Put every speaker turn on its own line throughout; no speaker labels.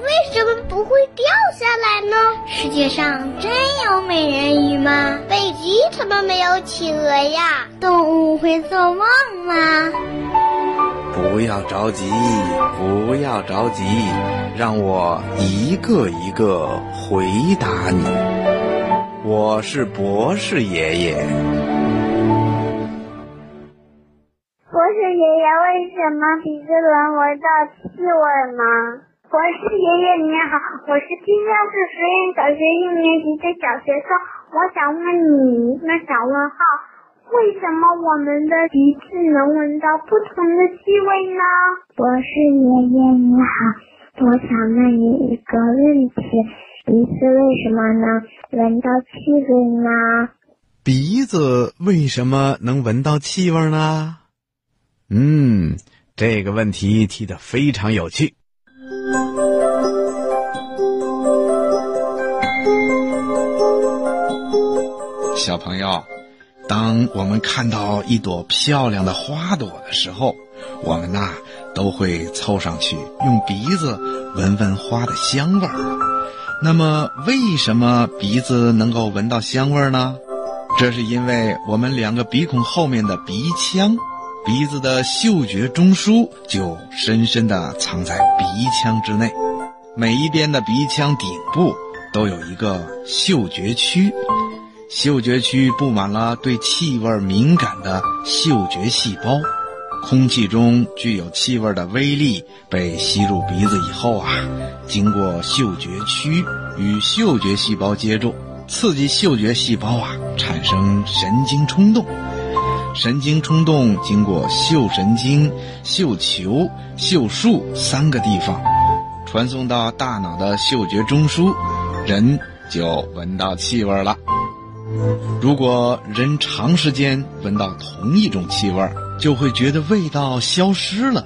为什么不会掉下来呢？世界上真有美人鱼吗？北极怎么没有企鹅呀？动物会做梦吗？
不要着急，不要着急，让我一个一个回答你。我是博士爷爷。
博士爷爷，为什么鼻子能闻到气味吗？博士爷爷你好，我是金江市实验小学一年级的小学生，我想问你一个小问号：为什么我们的鼻子能闻到不同的气味呢？
博士爷爷你好，我想问你一个问题：鼻子为什么能闻到气味呢？
鼻子为什么能闻到气味呢？嗯，这个问题提的非常有趣。小朋友，当我们看到一朵漂亮的花朵的时候，我们呐都会凑上去用鼻子闻闻花的香味儿。那么，为什么鼻子能够闻到香味儿呢？这是因为我们两个鼻孔后面的鼻腔，鼻子的嗅觉中枢就深深地藏在鼻腔之内。每一边的鼻腔顶部都有一个嗅觉区。嗅觉区布满了对气味敏感的嗅觉细胞，空气中具有气味的微粒被吸入鼻子以后啊，经过嗅觉区与嗅觉细胞接触，刺激嗅觉细胞啊产生神经冲动，神经冲动经过嗅神经、嗅球、嗅树三个地方，传送到大脑的嗅觉中枢，人就闻到气味了。如果人长时间闻到同一种气味，就会觉得味道消失了。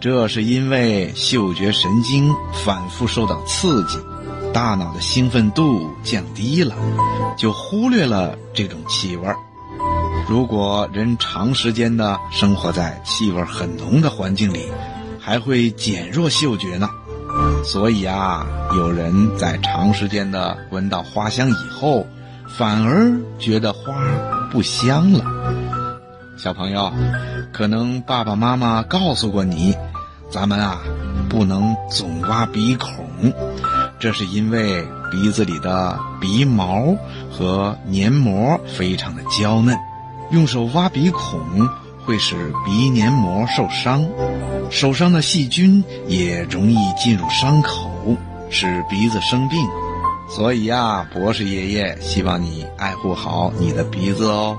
这是因为嗅觉神经反复受到刺激，大脑的兴奋度降低了，就忽略了这种气味。如果人长时间的生活在气味很浓的环境里，还会减弱嗅觉呢。所以啊，有人在长时间的闻到花香以后。反而觉得花不香了。小朋友，可能爸爸妈妈告诉过你，咱们啊不能总挖鼻孔，这是因为鼻子里的鼻毛和黏膜非常的娇嫩，用手挖鼻孔会使鼻黏膜受伤，手上的细菌也容易进入伤口，使鼻子生病。所以呀，博士爷爷希望你爱护好你的鼻子哦。